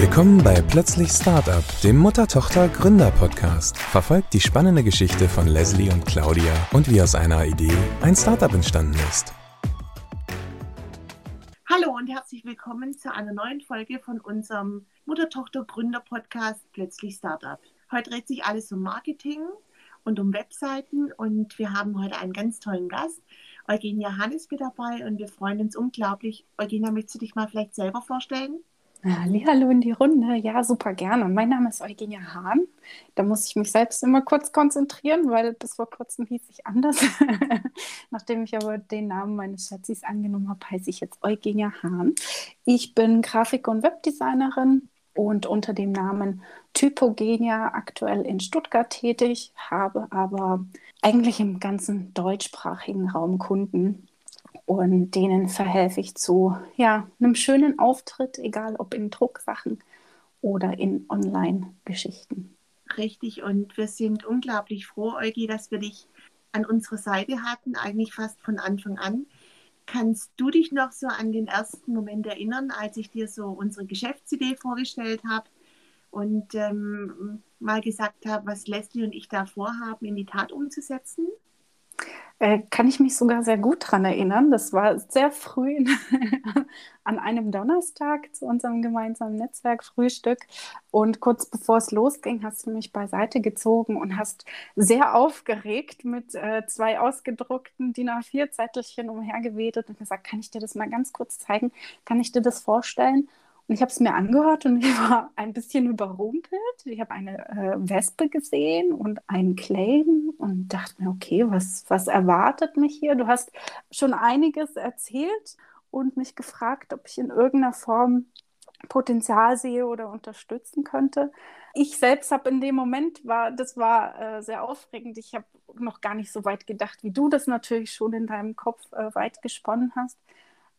Willkommen bei Plötzlich Startup, dem Mutter-Tochter-Gründer-Podcast. Verfolgt die spannende Geschichte von Leslie und Claudia und wie aus einer Idee ein Startup entstanden ist. Hallo und herzlich willkommen zu einer neuen Folge von unserem Mutter-Tochter-Gründer-Podcast Plötzlich Startup. Heute dreht sich alles um Marketing und um Webseiten und wir haben heute einen ganz tollen Gast. Eugenia Hahn ist mit dabei und wir freuen uns unglaublich. Eugenia, möchtest du dich mal vielleicht selber vorstellen? Hallo in die Runde. Ja, super gerne. Mein Name ist Eugenia Hahn. Da muss ich mich selbst immer kurz konzentrieren, weil bis vor kurzem hieß ich anders. Nachdem ich aber den Namen meines Schatzis angenommen habe, heiße ich jetzt Eugenia Hahn. Ich bin Grafik- und Webdesignerin und unter dem Namen Typogenia aktuell in Stuttgart tätig, habe aber eigentlich im ganzen deutschsprachigen Raum Kunden und denen verhelfe ich zu ja, einem schönen Auftritt, egal ob in Drucksachen oder in Online-Geschichten. Richtig, und wir sind unglaublich froh, Eugi, dass wir dich an unserer Seite hatten, eigentlich fast von Anfang an. Kannst du dich noch so an den ersten Moment erinnern, als ich dir so unsere Geschäftsidee vorgestellt habe und ähm, mal gesagt habe, was Leslie und ich da vorhaben, in die Tat umzusetzen? Äh, kann ich mich sogar sehr gut daran erinnern. Das war sehr früh an einem Donnerstag zu unserem gemeinsamen Netzwerkfrühstück. Und kurz bevor es losging, hast du mich beiseite gezogen und hast sehr aufgeregt mit äh, zwei ausgedruckten DIN A4-Zettelchen umhergewedelt und gesagt, kann ich dir das mal ganz kurz zeigen? Kann ich dir das vorstellen? Und ich habe es mir angehört und ich war ein bisschen überrumpelt. Ich habe eine äh, Wespe gesehen und einen Claim und dachte mir, okay, was, was erwartet mich hier? Du hast schon einiges erzählt und mich gefragt, ob ich in irgendeiner Form Potenzial sehe oder unterstützen könnte. Ich selbst habe in dem Moment war, das war äh, sehr aufregend. Ich habe noch gar nicht so weit gedacht, wie du das natürlich schon in deinem Kopf äh, weit gesponnen hast.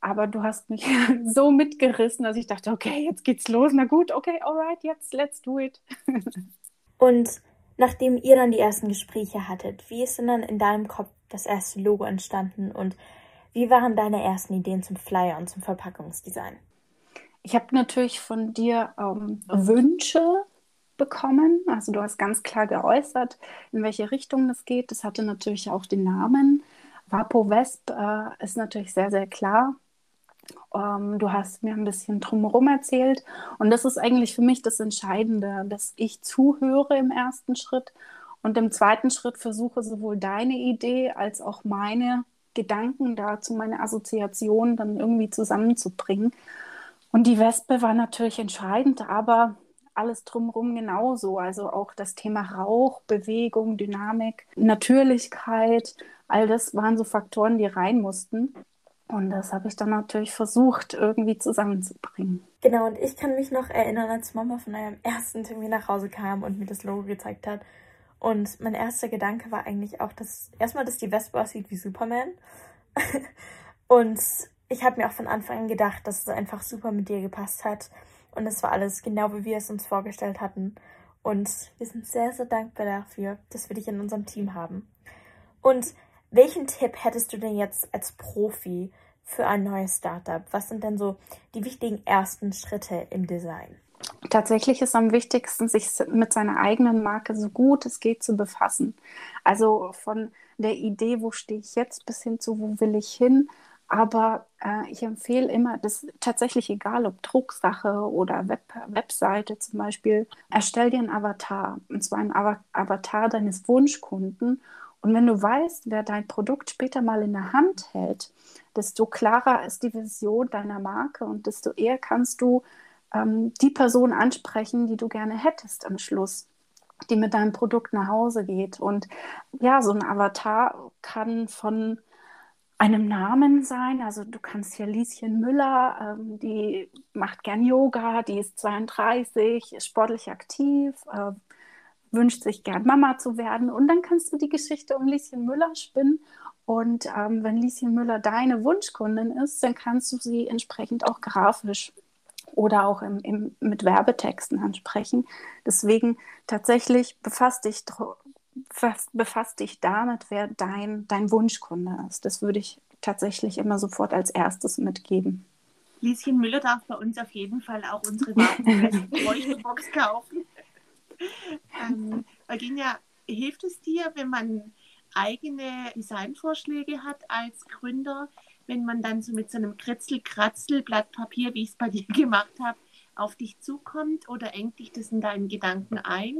Aber du hast mich so mitgerissen, dass ich dachte, okay, jetzt geht's los. Na gut, okay, alright, jetzt let's do it. Und nachdem ihr dann die ersten Gespräche hattet, wie ist denn dann in deinem Kopf das erste Logo entstanden und wie waren deine ersten Ideen zum Flyer und zum Verpackungsdesign? Ich habe natürlich von dir ähm, Wünsche bekommen. Also du hast ganz klar geäußert, in welche Richtung das geht. Das hatte natürlich auch den Namen. Vapo Wesp äh, ist natürlich sehr, sehr klar. Ähm, du hast mir ein bisschen drumherum erzählt. Und das ist eigentlich für mich das Entscheidende, dass ich zuhöre im ersten Schritt und im zweiten Schritt versuche sowohl deine Idee als auch meine Gedanken dazu, meine Assoziationen dann irgendwie zusammenzubringen. Und die Wespe war natürlich entscheidend, aber alles drumherum genauso. Also auch das Thema Rauch, Bewegung, Dynamik, Natürlichkeit, all das waren so Faktoren, die rein mussten. Und das habe ich dann natürlich versucht, irgendwie zusammenzubringen. Genau, und ich kann mich noch erinnern, als Mama von einem ersten Termin nach Hause kam und mir das Logo gezeigt hat. Und mein erster Gedanke war eigentlich auch, dass erstmal, dass die Wespe aussieht wie Superman. und ich habe mir auch von Anfang an gedacht, dass es einfach super mit dir gepasst hat. Und es war alles genau, wie wir es uns vorgestellt hatten. Und wir sind sehr, sehr dankbar dafür, dass wir dich in unserem Team haben. Und welchen Tipp hättest du denn jetzt als Profi für ein neues Startup? Was sind denn so die wichtigen ersten Schritte im Design? Tatsächlich ist am wichtigsten, sich mit seiner eigenen Marke so gut es geht zu befassen. Also von der Idee, wo stehe ich jetzt, bis hin zu, wo will ich hin. Aber äh, ich empfehle immer, das ist tatsächlich egal, ob Drucksache oder Web Webseite zum Beispiel, erstell dir einen Avatar. Und zwar einen Avatar deines Wunschkunden und wenn du weißt, wer dein Produkt später mal in der Hand hält, desto klarer ist die Vision deiner Marke und desto eher kannst du ähm, die Person ansprechen, die du gerne hättest am Schluss, die mit deinem Produkt nach Hause geht. Und ja, so ein Avatar kann von einem Namen sein. Also du kannst hier Lieschen Müller, ähm, die macht gern Yoga, die ist 32, ist sportlich aktiv, äh, wünscht sich gern Mama zu werden. Und dann kannst du die Geschichte um Lieschen Müller spinnen. Und ähm, wenn Lieschen Müller deine Wunschkundin ist, dann kannst du sie entsprechend auch grafisch oder auch im, im, mit Werbetexten ansprechen. Deswegen tatsächlich befasst dich, befasst dich damit, wer dein, dein Wunschkunde ist. Das würde ich tatsächlich immer sofort als erstes mitgeben. Lieschen Müller darf bei uns auf jeden Fall auch unsere Bräuchebox kaufen. ähm, Eugenia, hilft es dir, wenn man eigene Designvorschläge hat als Gründer, wenn man dann so mit so einem Kritzel-Kratzel-Blatt Papier, wie ich es bei dir gemacht habe, auf dich zukommt oder engt dich das in deinen Gedanken ein?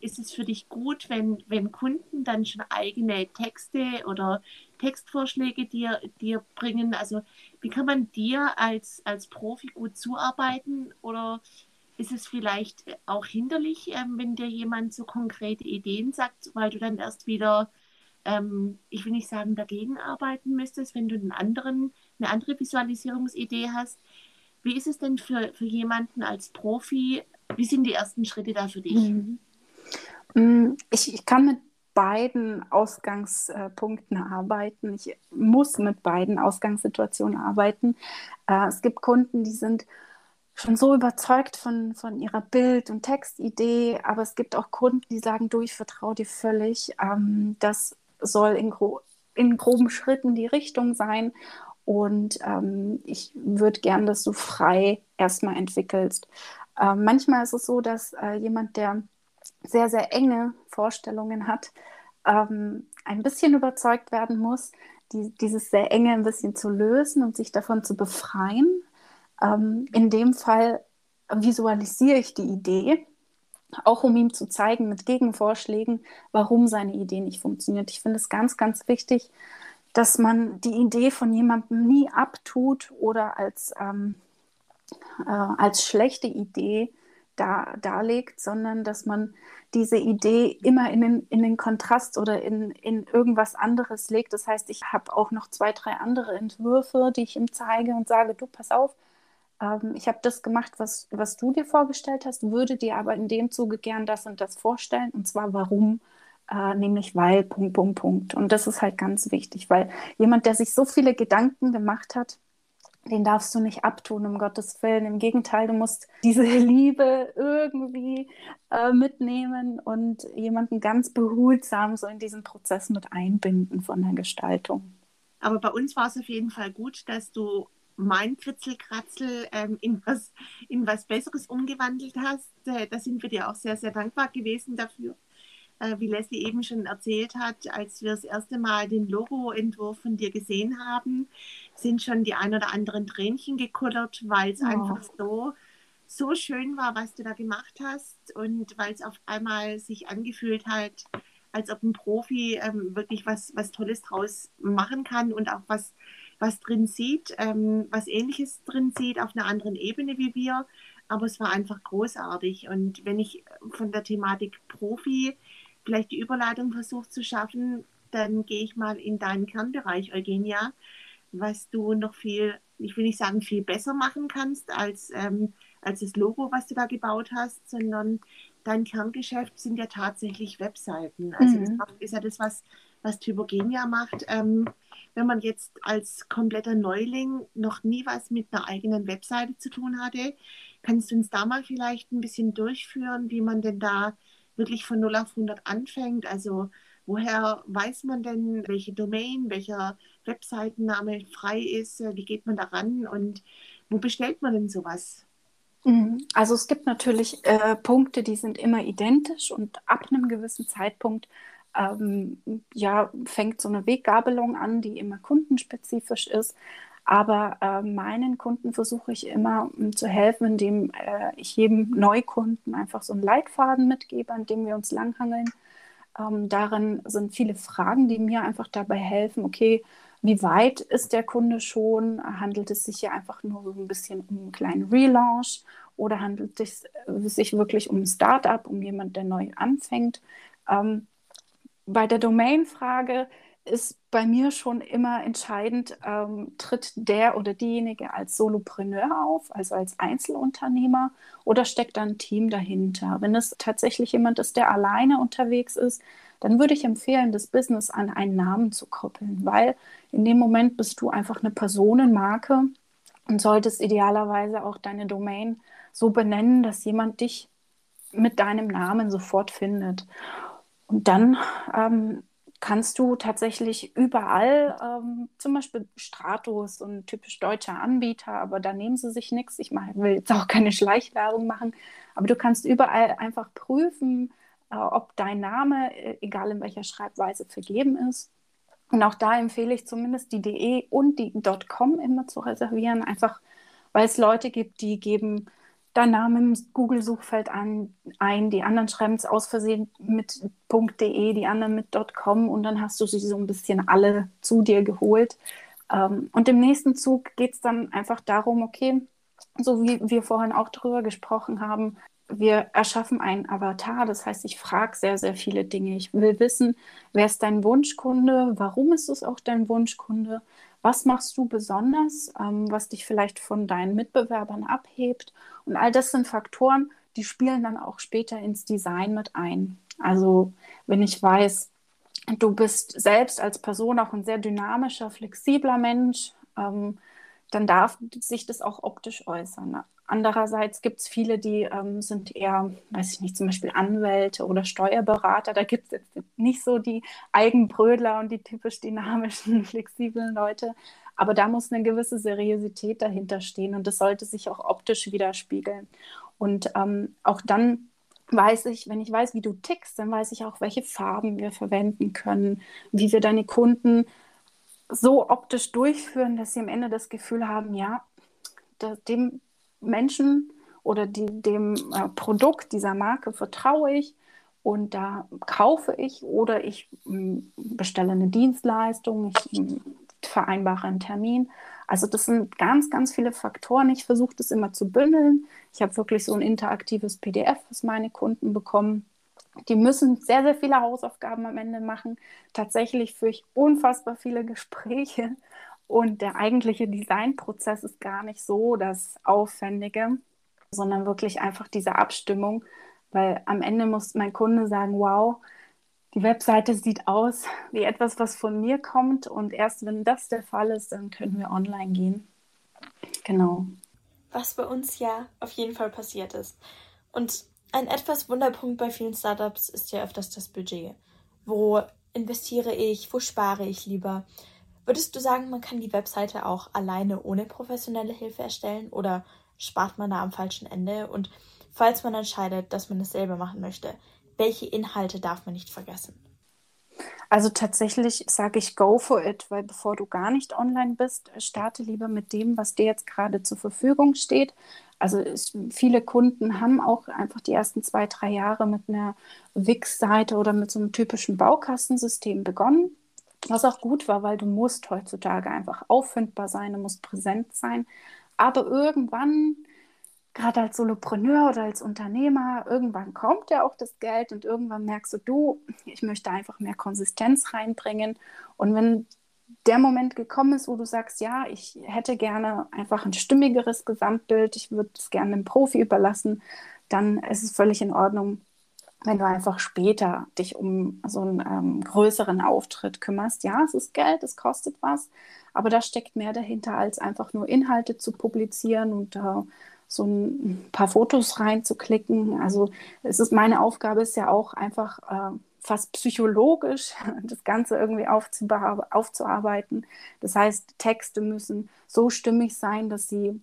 Ist es für dich gut, wenn, wenn Kunden dann schon eigene Texte oder Textvorschläge dir, dir bringen? Also wie kann man dir als, als Profi gut zuarbeiten oder ist es vielleicht auch hinderlich, ähm, wenn dir jemand so konkrete Ideen sagt, weil du dann erst wieder, ähm, ich will nicht sagen, dagegen arbeiten müsstest, wenn du einen anderen, eine andere Visualisierungsidee hast? Wie ist es denn für, für jemanden als Profi? Wie sind die ersten Schritte da für dich? Mhm. Mm, ich, ich kann mit beiden Ausgangspunkten arbeiten. Ich muss mit beiden Ausgangssituationen arbeiten. Äh, es gibt Kunden, die sind schon so überzeugt von, von ihrer Bild- und Textidee, aber es gibt auch Kunden, die sagen, du, ich vertraue dir völlig. Ähm, das soll in, gro in groben Schritten die Richtung sein und ähm, ich würde gern, dass du frei erstmal entwickelst. Äh, manchmal ist es so, dass äh, jemand, der sehr, sehr enge Vorstellungen hat, ähm, ein bisschen überzeugt werden muss, die, dieses sehr enge ein bisschen zu lösen und sich davon zu befreien. Ähm, in dem Fall visualisiere ich die Idee, auch um ihm zu zeigen mit Gegenvorschlägen, warum seine Idee nicht funktioniert. Ich finde es ganz, ganz wichtig, dass man die Idee von jemandem nie abtut oder als, ähm, äh, als schlechte Idee da, darlegt, sondern dass man diese Idee immer in den, in den Kontrast oder in, in irgendwas anderes legt. Das heißt, ich habe auch noch zwei, drei andere Entwürfe, die ich ihm zeige und sage, du, pass auf, ähm, ich habe das gemacht, was, was du dir vorgestellt hast, würde dir aber in dem Zuge gern das und das vorstellen. Und zwar warum? Äh, nämlich weil, Punkt, Punkt, Punkt. Und das ist halt ganz wichtig, weil jemand, der sich so viele Gedanken gemacht hat, den darfst du nicht abtun, um Gottes Willen. Im Gegenteil, du musst diese Liebe irgendwie äh, mitnehmen und jemanden ganz behutsam so in diesen Prozess mit einbinden von der Gestaltung. Aber bei uns war es auf jeden Fall gut, dass du mein Kritzelkratzel ähm, in, was, in was Besseres umgewandelt hast. Äh, da sind wir dir auch sehr, sehr dankbar gewesen dafür äh, wie Leslie eben schon erzählt hat, als wir das erste Mal den Logo-Entwurf von dir gesehen haben, sind schon die ein oder anderen Tränchen gekullert, weil es oh. einfach so, so schön war, was du da gemacht hast und weil es auf einmal sich angefühlt hat, als ob ein Profi ähm, wirklich was, was Tolles draus machen kann und auch was, was drin sieht, ähm, was Ähnliches drin sieht, auf einer anderen Ebene wie wir. Aber es war einfach großartig. Und wenn ich von der Thematik Profi vielleicht die Überleitung versucht zu schaffen, dann gehe ich mal in deinen Kernbereich, Eugenia, was du noch viel, ich will nicht sagen viel besser machen kannst als, ähm, als das Logo, was du da gebaut hast, sondern dein Kerngeschäft sind ja tatsächlich Webseiten. Also mhm. das ist ja das, was, was Typogenia macht. Ähm, wenn man jetzt als kompletter Neuling noch nie was mit einer eigenen Webseite zu tun hatte, kannst du uns da mal vielleicht ein bisschen durchführen, wie man denn da wirklich von 0 auf 100 anfängt. Also woher weiß man denn, welche Domain, welcher Webseitenname frei ist? Wie geht man daran und wo bestellt man denn sowas? Mhm. Also es gibt natürlich äh, Punkte, die sind immer identisch und ab einem gewissen Zeitpunkt ähm, ja, fängt so eine Weggabelung an, die immer kundenspezifisch ist. Aber äh, meinen Kunden versuche ich immer um, zu helfen, indem äh, ich jedem Neukunden einfach so einen Leitfaden mitgebe, an dem wir uns langhangeln. Ähm, darin sind viele Fragen, die mir einfach dabei helfen, okay, wie weit ist der Kunde schon? Handelt es sich hier einfach nur so ein bisschen um einen kleinen Relaunch oder handelt es sich wirklich um ein Startup, um jemand, der neu anfängt? Ähm, bei der Domain-Frage ist bei mir schon immer entscheidend, ähm, tritt der oder diejenige als Solopreneur auf, also als Einzelunternehmer, oder steckt da ein Team dahinter? Wenn es tatsächlich jemand ist, der alleine unterwegs ist, dann würde ich empfehlen, das Business an einen Namen zu koppeln, weil in dem Moment bist du einfach eine Personenmarke und solltest idealerweise auch deine Domain so benennen, dass jemand dich mit deinem Namen sofort findet. Und dann ähm, kannst du tatsächlich überall, ähm, zum Beispiel Stratos, so ein typisch deutscher Anbieter, aber da nehmen sie sich nichts. Ich mach, will jetzt auch keine Schleichwerbung machen, aber du kannst überall einfach prüfen, äh, ob dein Name, äh, egal in welcher Schreibweise, vergeben ist. Und auch da empfehle ich zumindest die DE und die .com immer zu reservieren, einfach weil es Leute gibt, die geben dein Name im Google-Suchfeld ein, ein, die anderen schreiben es aus Versehen mit .de, die anderen mit .com und dann hast du sie so ein bisschen alle zu dir geholt. Ähm, und im nächsten Zug geht es dann einfach darum, okay, so wie wir vorhin auch drüber gesprochen haben, wir erschaffen einen Avatar. Das heißt, ich frage sehr, sehr viele Dinge. Ich will wissen, wer ist dein Wunschkunde? Warum ist es auch dein Wunschkunde? Was machst du besonders, ähm, was dich vielleicht von deinen Mitbewerbern abhebt? Und all das sind Faktoren, die spielen dann auch später ins Design mit ein. Also wenn ich weiß, du bist selbst als Person auch ein sehr dynamischer, flexibler Mensch, ähm, dann darf sich das auch optisch äußern. Andererseits gibt es viele, die ähm, sind eher, weiß ich nicht, zum Beispiel Anwälte oder Steuerberater. Da gibt es jetzt nicht so die Eigenbrödler und die typisch dynamischen, flexiblen Leute. Aber da muss eine gewisse Seriosität dahinter stehen und das sollte sich auch optisch widerspiegeln. Und ähm, auch dann weiß ich, wenn ich weiß, wie du tickst, dann weiß ich auch, welche Farben wir verwenden können, wie wir deine Kunden so optisch durchführen, dass sie am Ende das Gefühl haben, ja, dem Menschen oder die, dem äh, Produkt dieser Marke vertraue ich und da kaufe ich oder ich mh, mm, bestelle eine Dienstleistung, ich mh, mm, vereinbare einen Termin. Also das sind ganz, ganz viele Faktoren. Ich versuche das immer zu bündeln. Ich habe wirklich so ein interaktives PDF, was meine Kunden bekommen. Die müssen sehr, sehr viele Hausaufgaben am Ende machen. Tatsächlich führe ich unfassbar viele Gespräche und der eigentliche Designprozess ist gar nicht so das Aufwendige, sondern wirklich einfach diese Abstimmung, weil am Ende muss mein Kunde sagen, wow, die Webseite sieht aus wie etwas, was von mir kommt und erst wenn das der Fall ist, dann können wir online gehen. Genau. Was bei uns ja auf jeden Fall passiert ist. Und ein etwas Wunderpunkt bei vielen Startups ist ja öfters das Budget. Wo investiere ich? Wo spare ich lieber? Würdest du sagen, man kann die Webseite auch alleine ohne professionelle Hilfe erstellen oder spart man da am falschen Ende? Und falls man entscheidet, dass man es selber machen möchte, welche Inhalte darf man nicht vergessen? Also tatsächlich sage ich go for it, weil bevor du gar nicht online bist, starte lieber mit dem, was dir jetzt gerade zur Verfügung steht. Also es, viele Kunden haben auch einfach die ersten zwei, drei Jahre mit einer Wix-Seite oder mit so einem typischen Baukastensystem begonnen was auch gut war, weil du musst heutzutage einfach auffindbar sein, du musst präsent sein. Aber irgendwann, gerade als Solopreneur oder als Unternehmer, irgendwann kommt ja auch das Geld und irgendwann merkst du, du, ich möchte einfach mehr Konsistenz reinbringen. Und wenn der Moment gekommen ist, wo du sagst, ja, ich hätte gerne einfach ein stimmigeres Gesamtbild, ich würde es gerne einem Profi überlassen, dann ist es völlig in Ordnung, wenn du einfach später dich um so einen ähm, größeren Auftritt kümmerst. Ja, es ist Geld, es kostet was, aber da steckt mehr dahinter, als einfach nur Inhalte zu publizieren und äh, so ein paar Fotos reinzuklicken. Also es ist meine Aufgabe ist ja auch einfach äh, fast psychologisch das Ganze irgendwie aufzuarbeiten. Das heißt, Texte müssen so stimmig sein, dass sie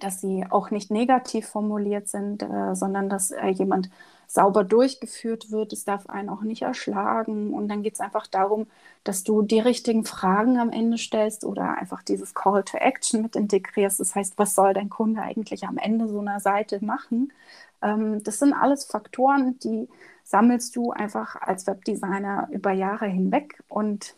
dass sie auch nicht negativ formuliert sind, äh, sondern dass äh, jemand sauber durchgeführt wird. Es darf einen auch nicht erschlagen. Und dann geht es einfach darum, dass du die richtigen Fragen am Ende stellst oder einfach dieses Call to Action mit integrierst. Das heißt, was soll dein Kunde eigentlich am Ende so einer Seite machen? Ähm, das sind alles Faktoren, die sammelst du einfach als Webdesigner über Jahre hinweg und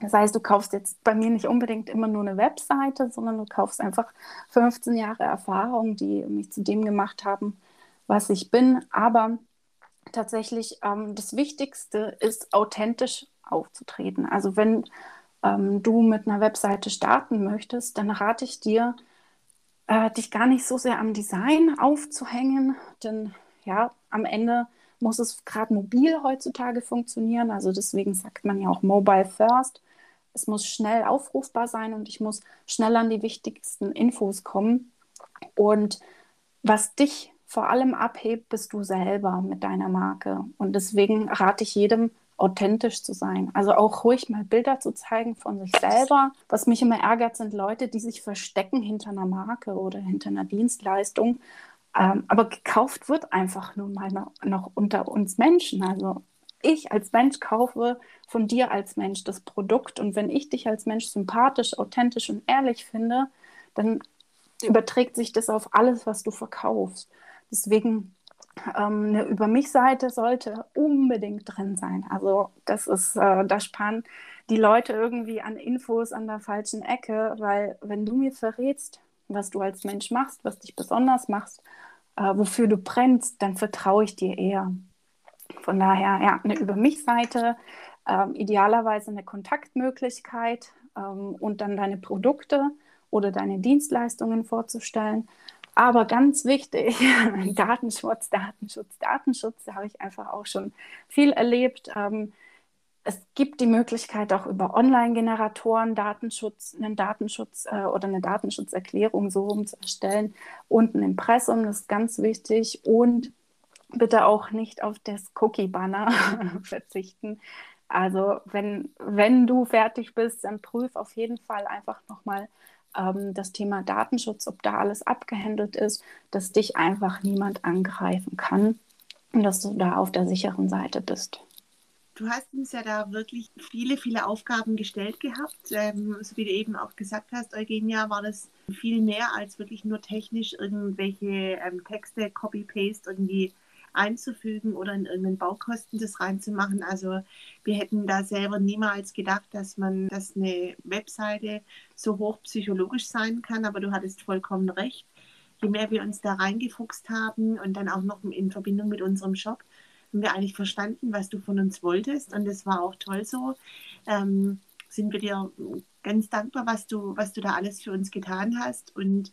das heißt, du kaufst jetzt bei mir nicht unbedingt immer nur eine Webseite, sondern du kaufst einfach 15 Jahre Erfahrung, die mich zu dem gemacht haben, was ich bin. Aber tatsächlich ähm, das Wichtigste ist, authentisch aufzutreten. Also wenn ähm, du mit einer Webseite starten möchtest, dann rate ich dir, äh, dich gar nicht so sehr am Design aufzuhängen, denn ja, am Ende muss es gerade mobil heutzutage funktionieren. Also deswegen sagt man ja auch Mobile First es muss schnell aufrufbar sein und ich muss schnell an die wichtigsten Infos kommen. Und was dich vor allem abhebt, bist du selber mit deiner Marke. Und deswegen rate ich jedem, authentisch zu sein. Also auch ruhig mal Bilder zu zeigen von sich selber. Was mich immer ärgert, sind Leute, die sich verstecken hinter einer Marke oder hinter einer Dienstleistung. Ähm, aber gekauft wird einfach nur mal noch, noch unter uns Menschen. Also ich als Mensch kaufe von dir als Mensch das Produkt. Und wenn ich dich als Mensch sympathisch, authentisch und ehrlich finde, dann überträgt sich das auf alles, was du verkaufst. Deswegen ähm, eine Über mich-Seite sollte unbedingt drin sein. Also das ist, äh, da sparen die Leute irgendwie an Infos an der falschen Ecke, weil wenn du mir verrätst, was du als Mensch machst, was dich besonders machst, äh, wofür du brennst, dann vertraue ich dir eher. Von daher, ja, eine Über mich-Seite, äh, idealerweise eine Kontaktmöglichkeit ähm, und dann deine Produkte oder deine Dienstleistungen vorzustellen. Aber ganz wichtig, Datenschutz, Datenschutz, Datenschutz, da habe ich einfach auch schon viel erlebt. Ähm, es gibt die Möglichkeit, auch über Online-Generatoren Datenschutz, einen Datenschutz äh, oder eine Datenschutzerklärung so rum zu erstellen und ein Impressum, das ist ganz wichtig. Und bitte auch nicht auf das Cookie-Banner verzichten. Also wenn, wenn du fertig bist, dann prüf auf jeden Fall einfach nochmal ähm, das Thema Datenschutz, ob da alles abgehandelt ist, dass dich einfach niemand angreifen kann und dass du da auf der sicheren Seite bist. Du hast uns ja da wirklich viele, viele Aufgaben gestellt gehabt. Ähm, so wie du eben auch gesagt hast, Eugenia, war das viel mehr als wirklich nur technisch irgendwelche ähm, Texte, Copy-Paste irgendwie einzufügen oder in irgendeinen Baukosten das reinzumachen. Also wir hätten da selber niemals gedacht, dass man, dass eine Webseite so hoch psychologisch sein kann, aber du hattest vollkommen recht. Je mehr wir uns da reingefuchst haben und dann auch noch in Verbindung mit unserem Shop, haben wir eigentlich verstanden, was du von uns wolltest und das war auch toll so. Ähm, sind wir dir ganz dankbar, was du, was du da alles für uns getan hast und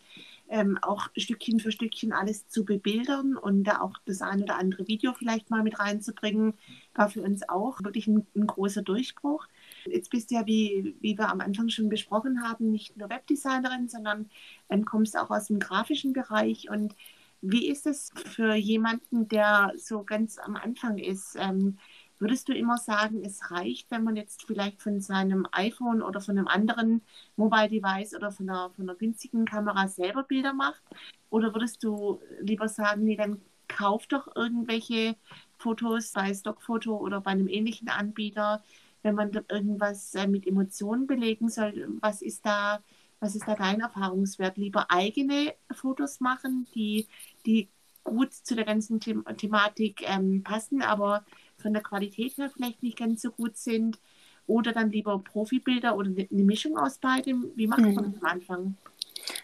ähm, auch Stückchen für Stückchen alles zu bebildern und da auch das ein oder andere Video vielleicht mal mit reinzubringen, war für uns auch wirklich ein, ein großer Durchbruch. Jetzt bist du ja, wie, wie wir am Anfang schon besprochen haben, nicht nur Webdesignerin, sondern ähm, kommst auch aus dem grafischen Bereich. Und wie ist es für jemanden, der so ganz am Anfang ist? Ähm, Würdest du immer sagen, es reicht, wenn man jetzt vielleicht von seinem iPhone oder von einem anderen Mobile Device oder von einer, von einer günstigen Kamera selber Bilder macht? Oder würdest du lieber sagen, nee, dann kauf doch irgendwelche Fotos bei Stockfoto oder bei einem ähnlichen Anbieter, wenn man irgendwas äh, mit Emotionen belegen soll? Was ist da, was ist da dein Erfahrungswert? Lieber eigene Fotos machen, die, die gut zu der ganzen The Thematik ähm, passen, aber von der Qualität her vielleicht nicht ganz so gut sind. Oder dann lieber Profibilder oder eine Mischung aus beidem. Wie macht man mhm. am Anfang?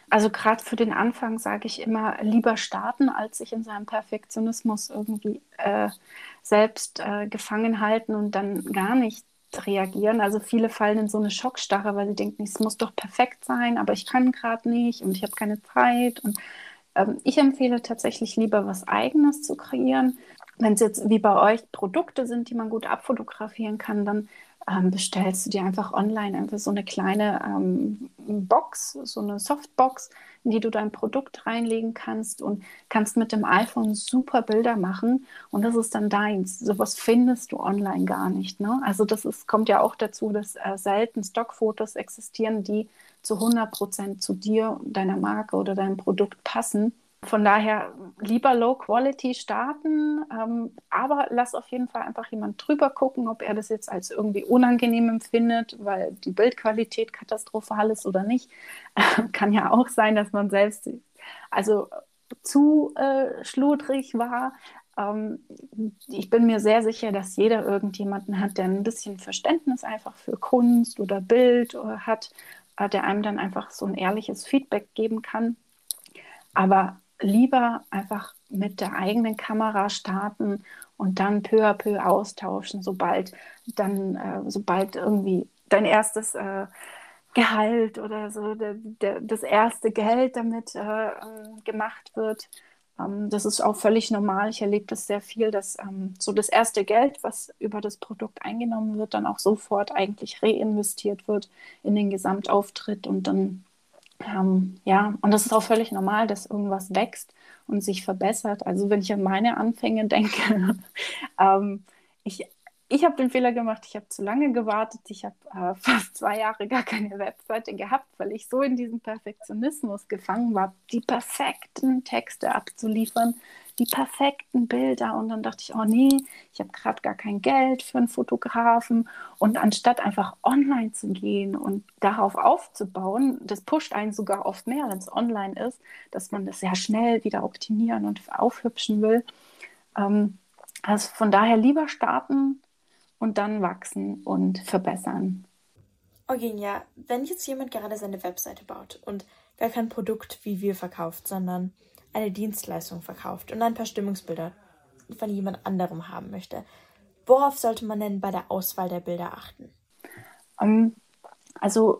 Also gerade für den Anfang sage ich immer, lieber starten, als sich in seinem Perfektionismus irgendwie äh, selbst äh, gefangen halten und dann gar nicht reagieren. Also viele fallen in so eine Schockstarre, weil sie denken, es muss doch perfekt sein, aber ich kann gerade nicht und ich habe keine Zeit. Und ähm, ich empfehle tatsächlich lieber was Eigenes zu kreieren wenn es jetzt wie bei euch Produkte sind, die man gut abfotografieren kann, dann ähm, bestellst du dir einfach online einfach so eine kleine ähm, Box, so eine Softbox, in die du dein Produkt reinlegen kannst und kannst mit dem iPhone super Bilder machen und das ist dann deins. Sowas findest du online gar nicht. Ne? Also das ist, kommt ja auch dazu, dass äh, selten Stockfotos existieren, die zu 100 Prozent zu dir, deiner Marke oder deinem Produkt passen. Von daher lieber Low Quality starten, ähm, aber lass auf jeden Fall einfach jemand drüber gucken, ob er das jetzt als irgendwie unangenehm empfindet, weil die Bildqualität katastrophal ist oder nicht. kann ja auch sein, dass man selbst also zu äh, schludrig war. Ähm, ich bin mir sehr sicher, dass jeder irgendjemanden hat, der ein bisschen Verständnis einfach für Kunst oder Bild oder äh, hat, äh, der einem dann einfach so ein ehrliches Feedback geben kann. Aber lieber einfach mit der eigenen Kamera starten und dann peu à peu austauschen, sobald dann, äh, sobald irgendwie dein erstes äh, Gehalt oder so der, der, das erste Geld damit äh, ähm, gemacht wird. Ähm, das ist auch völlig normal. Ich erlebe das sehr viel, dass ähm, so das erste Geld, was über das Produkt eingenommen wird, dann auch sofort eigentlich reinvestiert wird in den Gesamtauftritt und dann ähm, ja, und das ist auch völlig normal, dass irgendwas wächst und sich verbessert. Also wenn ich an meine Anfänge denke, ähm, ich, ich habe den Fehler gemacht, ich habe zu lange gewartet. Ich habe äh, fast zwei Jahre gar keine Webseite gehabt, weil ich so in diesem Perfektionismus gefangen war, die perfekten Texte abzuliefern, die perfekten Bilder. Und dann dachte ich, oh nee, ich habe gerade gar kein Geld für einen Fotografen. Und anstatt einfach online zu gehen und darauf aufzubauen, das pusht einen sogar oft mehr, wenn es online ist, dass man das sehr schnell wieder optimieren und aufhübschen will. Ähm, also von daher lieber starten und dann wachsen und verbessern. Eugenia, wenn jetzt jemand gerade seine Webseite baut und gar kein Produkt wie wir verkauft, sondern eine Dienstleistung verkauft und ein paar Stimmungsbilder von jemand anderem haben möchte, worauf sollte man denn bei der Auswahl der Bilder achten? Um, ähm, also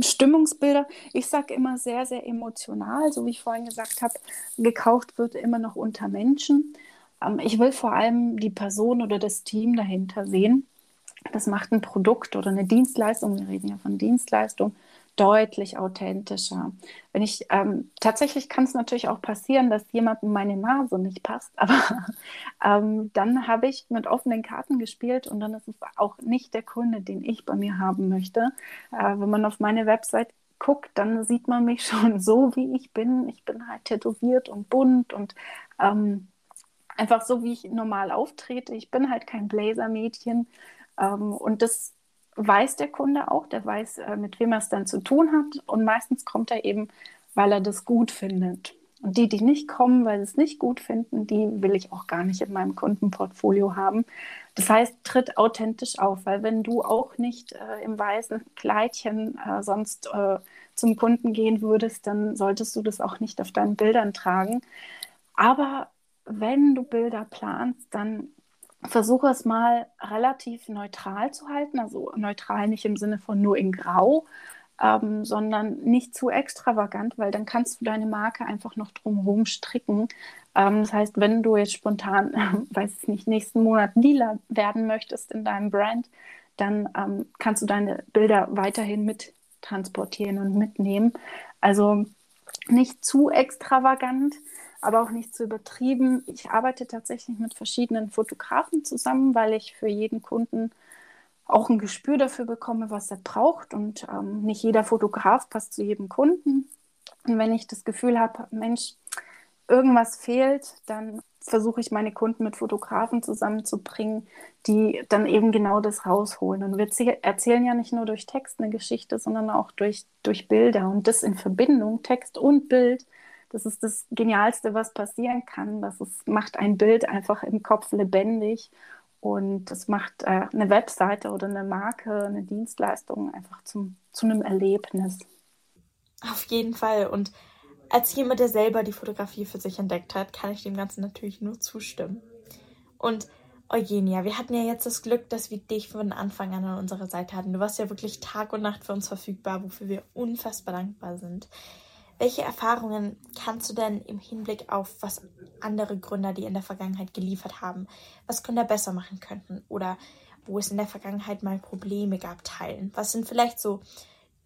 Stimmungsbilder, ich sage immer sehr, sehr emotional, so wie ich vorhin gesagt habe, gekauft wird immer noch unter Menschen. Ähm, ich will vor allem die Person oder das Team dahinter sehen. Das macht ein Produkt oder eine Dienstleistung, wir reden ja von Dienstleistung, deutlich authentischer. Wenn ich ähm, tatsächlich kann es natürlich auch passieren, dass jemandem meine Nase nicht passt, aber ähm, dann habe ich mit offenen Karten gespielt und dann ist es auch nicht der Kunde, den ich bei mir haben möchte. Äh, wenn man auf meine Website guckt, dann sieht man mich schon so, wie ich bin. Ich bin halt tätowiert und bunt und ähm, einfach so, wie ich normal auftrete. Ich bin halt kein Blazer-Mädchen. Ähm, und das weiß der Kunde auch, der weiß, äh, mit wem er es dann zu tun hat. Und meistens kommt er eben, weil er das gut findet. Und die, die nicht kommen, weil sie es nicht gut finden, die will ich auch gar nicht in meinem Kundenportfolio haben. Das heißt, tritt authentisch auf, weil wenn du auch nicht äh, im weißen Kleidchen äh, sonst äh, zum Kunden gehen würdest, dann solltest du das auch nicht auf deinen Bildern tragen. Aber wenn du Bilder planst, dann versuche es mal relativ neutral zu halten. Also neutral nicht im Sinne von nur in Grau, ähm, sondern nicht zu extravagant, weil dann kannst du deine Marke einfach noch drumherum stricken. Ähm, das heißt, wenn du jetzt spontan, äh, weiß ich nicht, nächsten Monat lila werden möchtest in deinem Brand, dann ähm, kannst du deine Bilder weiterhin mit transportieren und mitnehmen. Also nicht zu extravagant, aber auch nicht zu übertrieben. Ich arbeite tatsächlich mit verschiedenen Fotografen zusammen, weil ich für jeden Kunden auch ein Gespür dafür bekomme, was er braucht. Und ähm, nicht jeder Fotograf passt zu jedem Kunden. Und wenn ich das Gefühl habe, Mensch, irgendwas fehlt, dann versuche ich meine Kunden mit Fotografen zusammenzubringen, die dann eben genau das rausholen. Und wir erzählen ja nicht nur durch Text eine Geschichte, sondern auch durch, durch Bilder. Und das in Verbindung, Text und Bild, das ist das Genialste, was passieren kann. Das ist, macht ein Bild einfach im Kopf lebendig und das macht äh, eine Webseite oder eine Marke, eine Dienstleistung einfach zum, zu einem Erlebnis. Auf jeden Fall. Und als jemand, der selber die Fotografie für sich entdeckt hat, kann ich dem Ganzen natürlich nur zustimmen. Und Eugenia, wir hatten ja jetzt das Glück, dass wir dich von Anfang an an unserer Seite hatten. Du warst ja wirklich Tag und Nacht für uns verfügbar, wofür wir unfassbar dankbar sind. Welche Erfahrungen kannst du denn im Hinblick auf, was andere Gründer, die in der Vergangenheit geliefert haben, was Gründer besser machen könnten oder wo es in der Vergangenheit mal Probleme gab, teilen? Was sind vielleicht so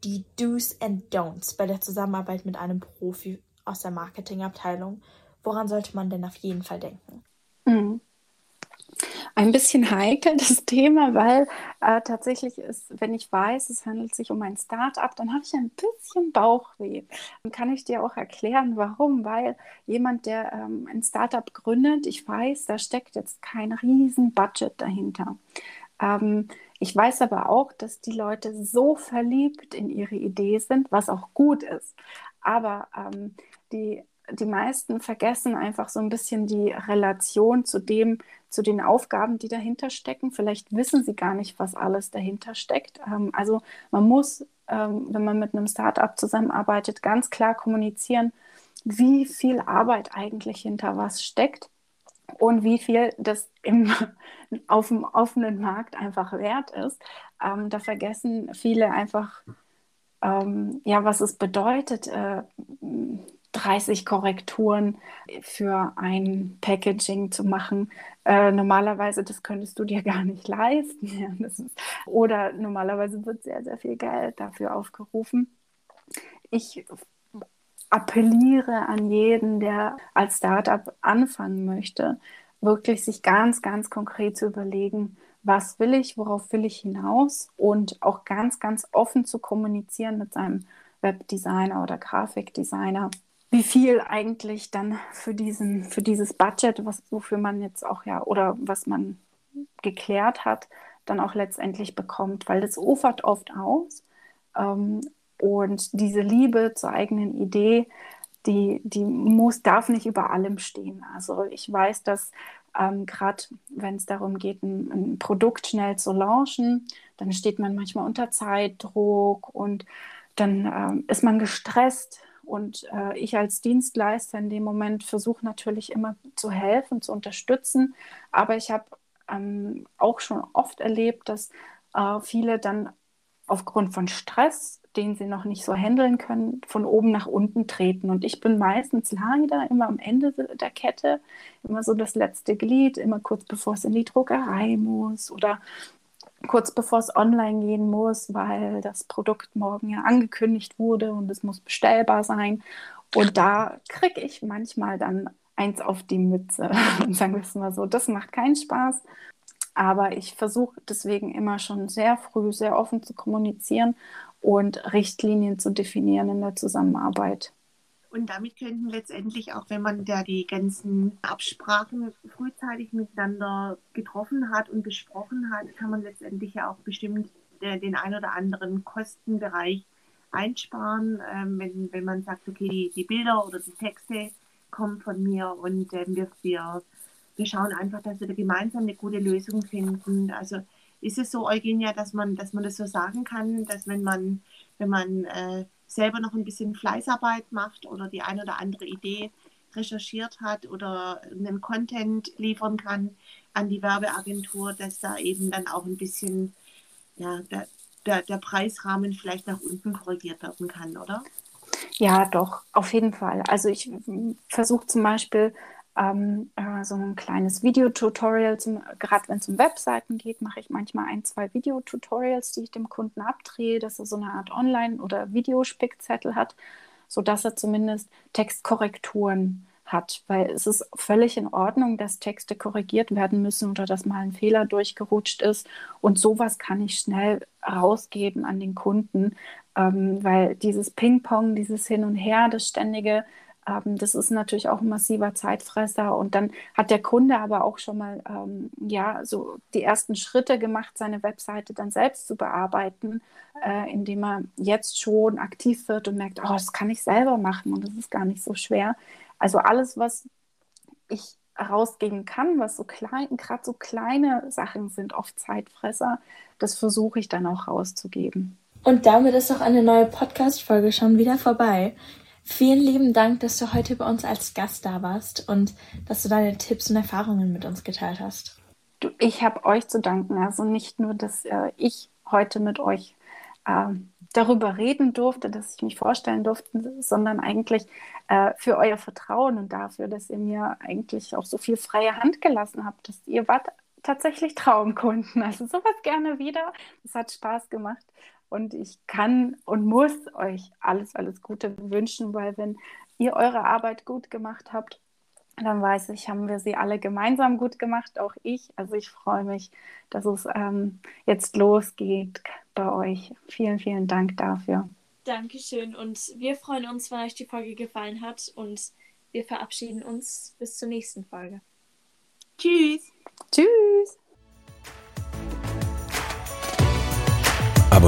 die Do's and Don'ts bei der Zusammenarbeit mit einem Profi aus der Marketingabteilung? Woran sollte man denn auf jeden Fall denken? Mhm ein bisschen heikel, das Thema, weil äh, tatsächlich ist, wenn ich weiß, es handelt sich um ein Start-up, dann habe ich ein bisschen Bauchweh. Dann kann ich dir auch erklären, warum. Weil jemand, der ähm, ein Start-up gründet, ich weiß, da steckt jetzt kein riesen Budget dahinter. Ähm, ich weiß aber auch, dass die Leute so verliebt in ihre Idee sind, was auch gut ist. Aber ähm, die die meisten vergessen einfach so ein bisschen die Relation zu dem, zu den Aufgaben, die dahinter stecken. Vielleicht wissen sie gar nicht, was alles dahinter steckt. Ähm, also man muss, ähm, wenn man mit einem Startup zusammenarbeitet, ganz klar kommunizieren, wie viel Arbeit eigentlich hinter was steckt und wie viel das im, auf dem offenen Markt einfach wert ist. Ähm, da vergessen viele einfach, ähm, ja, was es bedeutet, äh, 30 Korrekturen für ein Packaging zu machen. Äh, normalerweise, das könntest du dir gar nicht leisten. Ja, ist, oder normalerweise wird sehr, sehr viel Geld dafür aufgerufen. Ich appelliere an jeden, der als Startup anfangen möchte, wirklich sich ganz, ganz konkret zu überlegen, was will ich, worauf will ich hinaus und auch ganz, ganz offen zu kommunizieren mit seinem Webdesigner oder Grafikdesigner, wie viel eigentlich dann für diesen, für dieses Budget, was, wofür man jetzt auch ja, oder was man geklärt hat, dann auch letztendlich bekommt, weil das ufert oft aus. Ähm, und diese Liebe zur eigenen Idee, die, die muss, darf nicht über allem stehen. Also ich weiß, dass ähm, gerade wenn es darum geht, ein, ein, Produkt schnell zu launchen, dann steht man manchmal unter Zeitdruck und dann ähm, ist man gestresst. Und äh, ich als Dienstleister in dem Moment versuche natürlich immer zu helfen, zu unterstützen. Aber ich habe ähm, auch schon oft erlebt, dass äh, viele dann aufgrund von Stress, den sie noch nicht so handeln können, von oben nach unten treten. Und ich bin meistens leider immer am Ende der Kette, immer so das letzte Glied, immer kurz bevor es in die Druckerei muss oder kurz bevor es online gehen muss, weil das Produkt morgen ja angekündigt wurde und es muss bestellbar sein. Und da kriege ich manchmal dann eins auf die Mütze und sagen wir es mal so, das macht keinen Spaß. Aber ich versuche deswegen immer schon sehr früh, sehr offen zu kommunizieren und Richtlinien zu definieren in der Zusammenarbeit. Und damit könnten letztendlich auch, wenn man da die ganzen Absprachen frühzeitig miteinander getroffen hat und besprochen hat, kann man letztendlich ja auch bestimmt den ein oder anderen Kostenbereich einsparen, ähm, wenn, wenn man sagt, okay, die, die Bilder oder die Texte kommen von mir und ähm, wir, wir wir schauen einfach, dass wir da gemeinsam eine gute Lösung finden. Also ist es so, Eugenia, dass man, dass man das so sagen kann, dass wenn man, wenn man äh, selber noch ein bisschen Fleißarbeit macht oder die eine oder andere Idee recherchiert hat oder einen Content liefern kann an die Werbeagentur, dass da eben dann auch ein bisschen ja, der, der, der Preisrahmen vielleicht nach unten korrigiert werden kann, oder? Ja, doch, auf jeden Fall. Also ich versuche zum Beispiel ähm, äh, so ein kleines Videotutorial, gerade wenn es um Webseiten geht, mache ich manchmal ein, zwei Videotutorials, die ich dem Kunden abdrehe, dass er so eine Art Online- oder Videospickzettel hat, sodass er zumindest Textkorrekturen hat, weil es ist völlig in Ordnung, dass Texte korrigiert werden müssen oder dass mal ein Fehler durchgerutscht ist. Und sowas kann ich schnell rausgeben an den Kunden, ähm, weil dieses Ping-Pong, dieses Hin und Her, das ständige ähm, das ist natürlich auch ein massiver Zeitfresser. Und dann hat der Kunde aber auch schon mal ähm, ja, so die ersten Schritte gemacht, seine Webseite dann selbst zu bearbeiten, äh, indem er jetzt schon aktiv wird und merkt, oh, das kann ich selber machen und das ist gar nicht so schwer. Also alles, was ich rausgeben kann, was so klein, gerade so kleine Sachen sind, oft Zeitfresser, das versuche ich dann auch rauszugeben. Und damit ist auch eine neue Podcast-Folge schon wieder vorbei. Vielen lieben Dank, dass du heute bei uns als Gast da warst und dass du deine Tipps und Erfahrungen mit uns geteilt hast. Du, ich habe euch zu danken. Also nicht nur, dass äh, ich heute mit euch äh, darüber reden durfte, dass ich mich vorstellen durfte, sondern eigentlich äh, für euer Vertrauen und dafür, dass ihr mir eigentlich auch so viel freie Hand gelassen habt, dass ihr wart tatsächlich Traumkunden. Also sowas gerne wieder. Es hat Spaß gemacht. Und ich kann und muss euch alles, alles Gute wünschen, weil wenn ihr eure Arbeit gut gemacht habt, dann weiß ich, haben wir sie alle gemeinsam gut gemacht, auch ich. Also ich freue mich, dass es ähm, jetzt losgeht bei euch. Vielen, vielen Dank dafür. Dankeschön und wir freuen uns, wenn euch die Folge gefallen hat und wir verabschieden uns bis zur nächsten Folge. Tschüss. Tschüss.